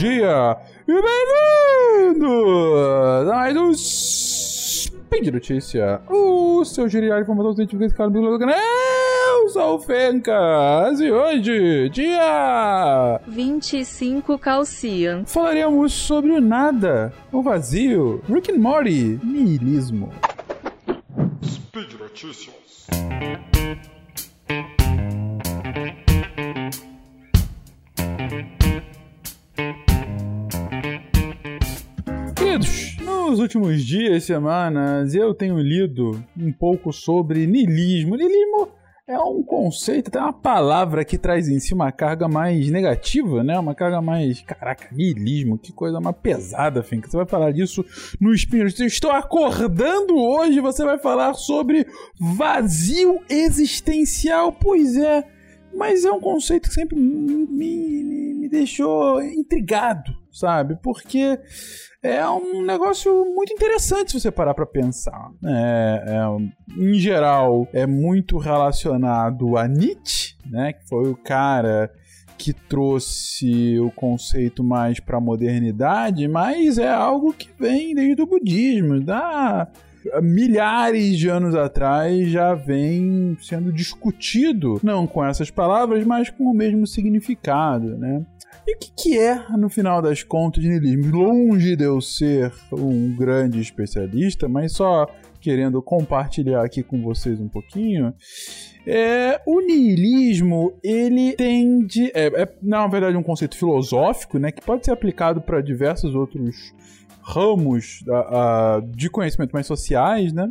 dia e bem-vindos a mais um Speed Notícia, o seu girial de informação científica esse cara do Eu sou o Fencas e hoje, dia 25 Calcian, falaremos sobre o nada, o vazio, Rick and Morty, niilismo. Speed Notícias. Nos últimos dias, semanas, eu tenho lido um pouco sobre niilismo. Niilismo é um conceito, até uma palavra que traz em si uma carga mais negativa, né? Uma carga mais. Caraca, niilismo, que coisa mais pesada, Fink. Você vai falar disso no Espírito. Estou acordando hoje, você vai falar sobre vazio existencial. Pois é, mas é um conceito que sempre me, me, me deixou intrigado, sabe? Porque é um negócio muito interessante se você parar para pensar. É, é, em geral, é muito relacionado a Nietzsche, né? Que foi o cara que trouxe o conceito mais para a modernidade, mas é algo que vem desde o budismo, da milhares de anos atrás já vem sendo discutido, não com essas palavras, mas com o mesmo significado, né? E o que, é, no final das contas, niilismo? Longe de eu ser um grande especialista, mas só querendo compartilhar aqui com vocês um pouquinho, é, o niilismo, ele tende. É, é, na verdade, um conceito filosófico, né? Que pode ser aplicado para diversos outros ramos uh, uh, de conhecimento mais sociais, né?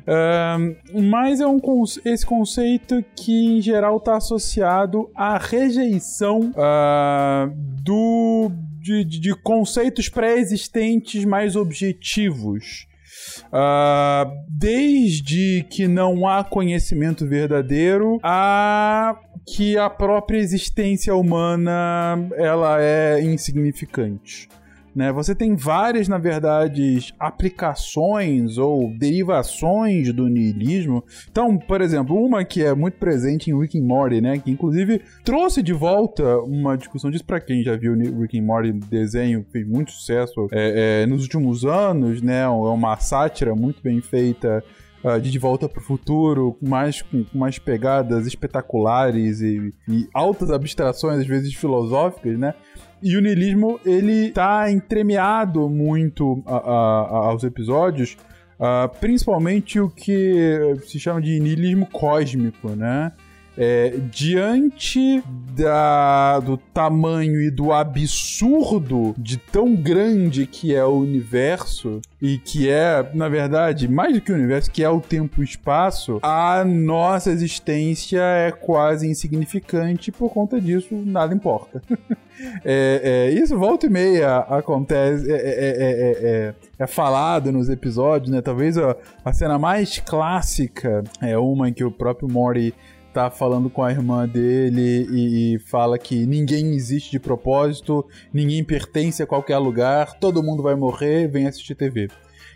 Uh, mas é um esse conceito que em geral está associado à rejeição do, de, de conceitos pré-existentes mais objetivos. Uh, desde que não há conhecimento verdadeiro a que a própria existência humana ela é insignificante. Né? Você tem várias, na verdade, aplicações ou derivações do niilismo. Então, por exemplo, uma que é muito presente em Rick and Morty, né? Que inclusive trouxe de volta uma discussão disso para quem já viu Rick and Morty desenho, fez muito sucesso é, é, nos últimos anos, né? É uma sátira muito bem feita uh, de De Volta para o Futuro, mais, com, com mais pegadas espetaculares e, e, altas abstrações, às vezes filosóficas, né? E o niilismo, ele tá entremeado muito a, a, aos episódios, uh, principalmente o que se chama de niilismo cósmico, né? É, diante da, do tamanho e do absurdo de tão grande que é o universo, e que é, na verdade, mais do que o universo, que é o tempo e o espaço, a nossa existência é quase insignificante, por conta disso, nada importa. é, é, isso volta e meia acontece, é, é, é, falado nos episódios, né? Talvez a, a cena mais clássica é uma em que o próprio Mori tá falando com a irmã dele e, e, fala que ninguém existe de propósito, ninguém pertence a qualquer lugar, todo mundo vai morrer, vem assistir TV.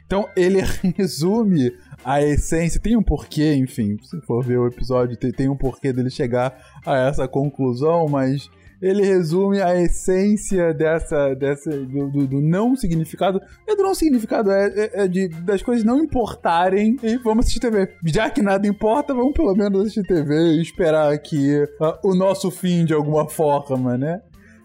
Então ele resume a essência, tem um porquê, enfim, se for ver o episódio, tem, tem um porquê dele chegar a essa conclusão, mas ele resume a essência dessa, dessa do, do, do não significado. É do não significado, é, é, é, de, das coisas não importarem e vamos assistir TV. Já que nada importa, vamos pelo menos assistir TV e esperar aqui uh, o nosso fim de alguma forma, né?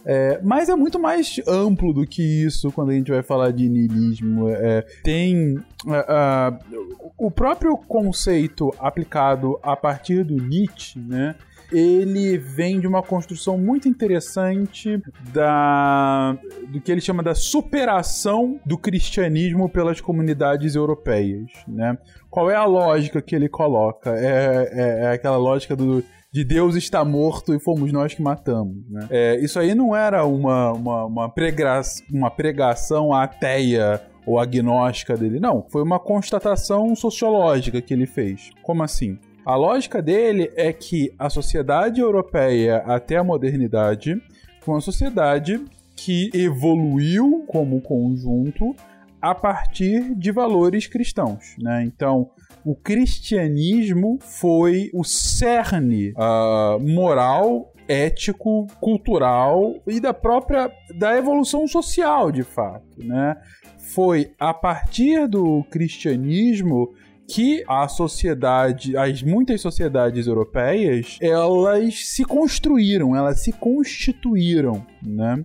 É, mas é muito mais amplo do que isso quando a gente vai falar de niilismo. É, tem uh, uh, o próprio conceito aplicado a partir do Nietzsche, né? Ele vem de uma construção muito interessante da do que ele chama da superação do cristianismo pelas comunidades europeias, né? Qual é a lógica que ele coloca? É, é, é aquela lógica do de Deus está morto e fomos nós que matamos. Né? É, isso aí não era uma, uma, uma, prega uma pregação ateia ou agnóstica dele, não. Foi uma constatação sociológica que ele fez. Como assim? A lógica dele é que a sociedade europeia até a modernidade foi uma sociedade que evoluiu como conjunto a partir de valores cristãos, né? Então, o cristianismo foi o cerne uh, moral ético, cultural e da própria da evolução social, de fato, né? Foi a partir do cristianismo que a sociedade, as muitas sociedades europeias, elas se construíram, elas se constituíram, né?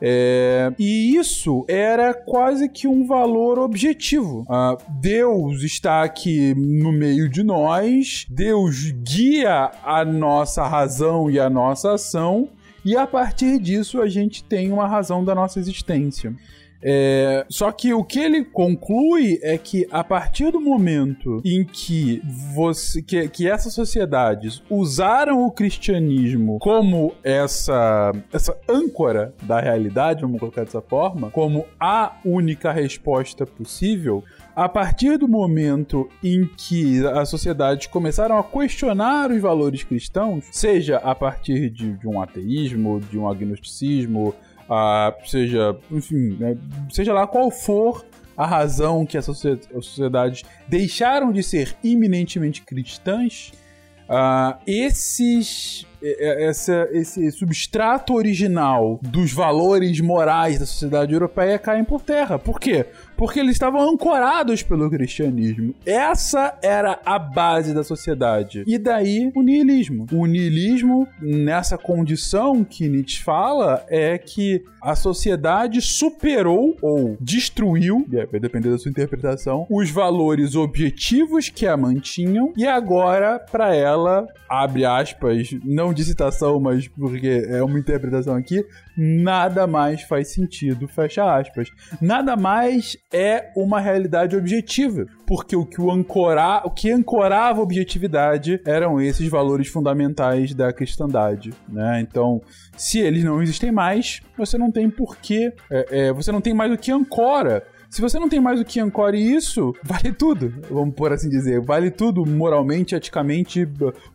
É, e isso era quase que um valor objetivo. Ah, Deus está aqui no meio de nós, Deus guia a nossa razão e a nossa ação, e a partir disso a gente tem uma razão da nossa existência. É, só que o que ele conclui é que a partir do momento em que você que, que essas sociedades usaram o cristianismo como essa essa âncora da realidade, vamos colocar dessa forma, como a única resposta possível, a partir do momento em que as sociedades começaram a questionar os valores cristãos, seja a partir de, de um ateísmo, de um agnosticismo, seja, enfim, né, seja lá qual for a razão que as sociedades deixaram de ser eminentemente cristãs, esses essa, esse substrato original dos valores morais da sociedade europeia caem por terra. Por quê? Porque eles estavam ancorados pelo cristianismo. Essa era a base da sociedade. E daí o niilismo. O niilismo, nessa condição que Nietzsche fala, é que a sociedade superou ou destruiu, vai depender da sua interpretação, os valores objetivos que a mantinham e agora, para ela, abre aspas, não de citação, mas porque é uma interpretação aqui, nada mais faz sentido, fecha aspas. Nada mais é uma realidade objetiva, porque o que o ancorar, o que ancorava a objetividade eram esses valores fundamentais da cristandade, né? Então, se eles não existem mais, você não tem porquê, é, é, você não tem mais o que ancora se você não tem mais o que ancore isso, vale tudo, vamos por assim dizer. Vale tudo moralmente, eticamente,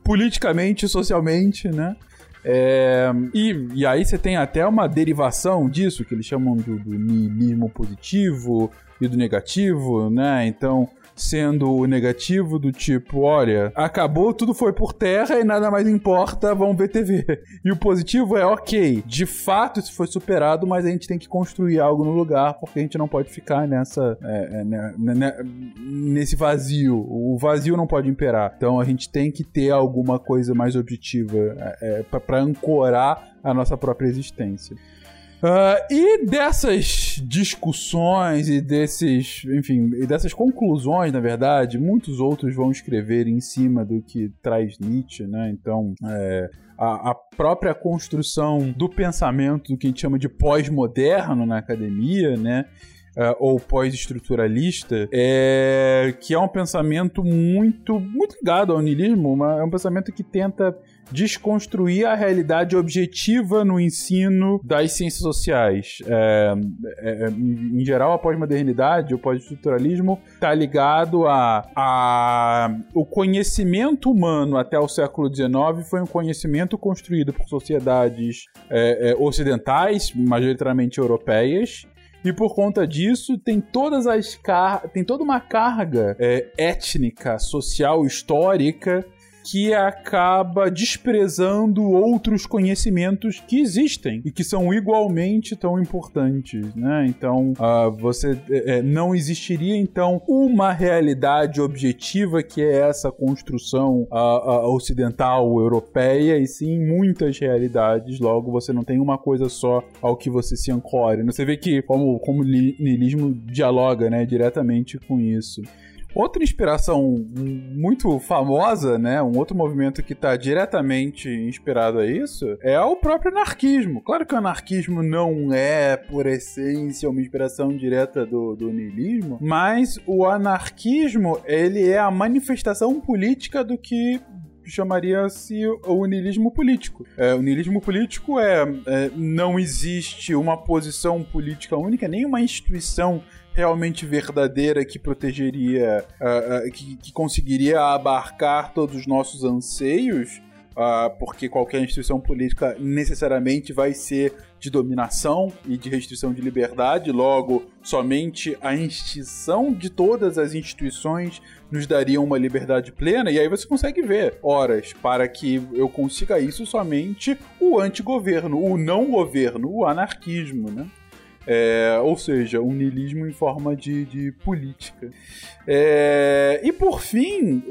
politicamente, socialmente, né? É, e, e aí você tem até uma derivação disso, que eles chamam do, do niilismo positivo e do negativo, né? Então, sendo o negativo do tipo, olha, acabou, tudo foi por terra e nada mais importa, vamos ver TV. E o positivo é, ok, de fato isso foi superado, mas a gente tem que construir algo no lugar, porque a gente não pode ficar nessa, é, é, né, né, né nesse vazio. O vazio não pode imperar. Então a gente tem que ter alguma coisa mais objetiva é, é para ancorar a nossa própria existência. Uh, e dessas discussões e desses, enfim, e dessas conclusões, na verdade, muitos outros vão escrever em cima do que traz Nietzsche, né? Então, é, a, a, própria construção do pensamento do que a gente chama de pós-moderno na academia, né? Uh, ou pós-estruturalista, é, que é um pensamento muito, muito ligado ao niilismo, é um pensamento que tenta desconstruir a realidade objetiva no ensino das ciências sociais. É, é, é em geral, a pós-modernidade, o pós-estruturalismo, está ligado a, a. O conhecimento humano até o século XIX foi um conhecimento construído por sociedades é, é ocidentais, majoritariamente europeias, e por conta disso, tem todas as car tem toda uma carga é, étnica, social, histórica que acaba desprezando outros conhecimentos que existem e que são igualmente tão importantes, né? Então, uh, você é, não existiria então uma realidade objetiva que é essa construção uh, uh, ocidental europeia e sim muitas realidades. Logo, você não tem uma coisa só ao que você se ancore. Você vê que como como o niilismo dialoga, né, diretamente com isso. Outra inspiração muito famosa, né? Um outro movimento que está diretamente inspirado a isso é o próprio anarquismo. Claro que o anarquismo não é, por essência, uma inspiração direta do, do niilismo, mas o anarquismo ele é a manifestação política do que chamaria-se o niilismo político. É, o niilismo político é, é, não existe uma posição política única, nem uma instituição realmente verdadeira que protegeria, uh, uh, que, que, conseguiria abarcar todos os nossos anseios, uh, porque qualquer instituição política necessariamente vai ser de dominação e de restrição de liberdade, logo, somente a extinção de todas as instituições nos daria uma liberdade plena, e aí você consegue ver horas para que eu consiga isso somente o antigoverno, o não governo, o anarquismo, né? É, ou seja, um niilismo em forma de, de política. É, e por fim,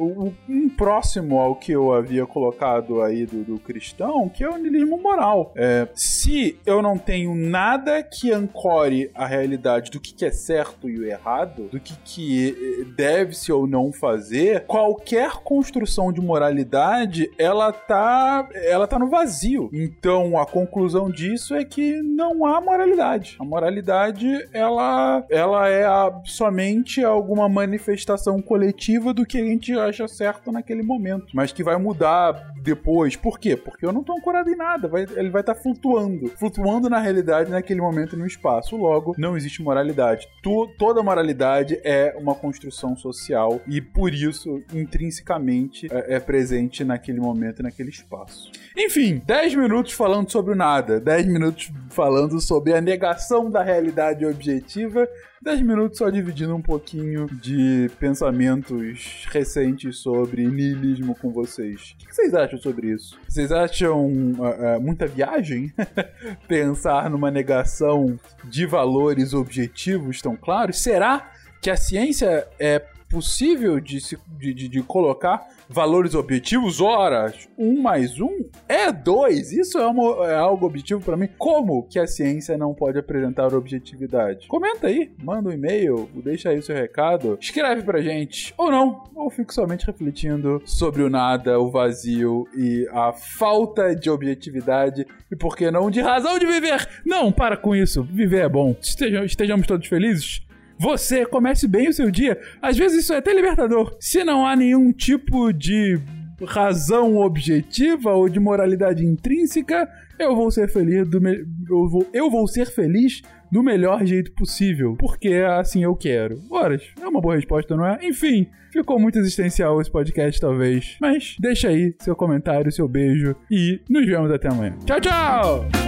um próximo ao que eu havia colocado aí do, do cristão, que é o niilismo moral. É, se eu não tenho nada que ancore a realidade do que, que é certo e o errado, do que, que eh, deve-se ou não fazer, qualquer construção de moralidade ela tá, ela tá no vazio. Então a conclusão disso é que não há moralidade. A moralidade moralidade, ela, ela é a, somente alguma manifestação coletiva do que a gente acha certo naquele momento, mas que vai mudar depois. Por quê? Porque eu não estou ancorado em nada, vai, ele vai estar tá flutuando, flutuando na realidade naquele momento e no espaço. Logo, não existe moralidade. Tu, toda moralidade é uma construção social e por isso, intrinsecamente, é, é presente naquele momento e naquele espaço. Enfim, 10 minutos falando sobre o nada, 10 minutos falando sobre a negação da realidade objetiva 10 minutos só dividindo um pouquinho de pensamentos recentes sobre niilismo com vocês. O que vocês acham sobre isso? Vocês acham uh, uh, muita viagem pensar numa negação de valores objetivos tão claros? Será que a ciência é possível de, se, de, de, de colocar valores objetivos, ora, um mais um é dois. Isso é, uma, é algo objetivo para mim. Como que a ciência não pode apresentar objetividade? Comenta aí, manda um e-mail, deixa aí o seu recado, escreve pra gente, ou não, ou fico somente refletindo sobre o nada, o vazio e a falta de objetividade e por que não de razão de viver. Não, para com isso. Viver é bom. Estejamos, estejamos todos felizes você comece bem o seu dia. Às vezes isso é até libertador. Se não há nenhum tipo de razão objetiva ou de moralidade intrínseca, eu vou ser feliz do me... eu, vou... eu vou ser feliz do melhor jeito possível, porque assim eu quero. Horas, é uma boa resposta, não é? Enfim, ficou muito existencial esse podcast talvez, mas deixa aí seu comentário, seu beijo e nos vemos até amanhã. Tchau, tchau.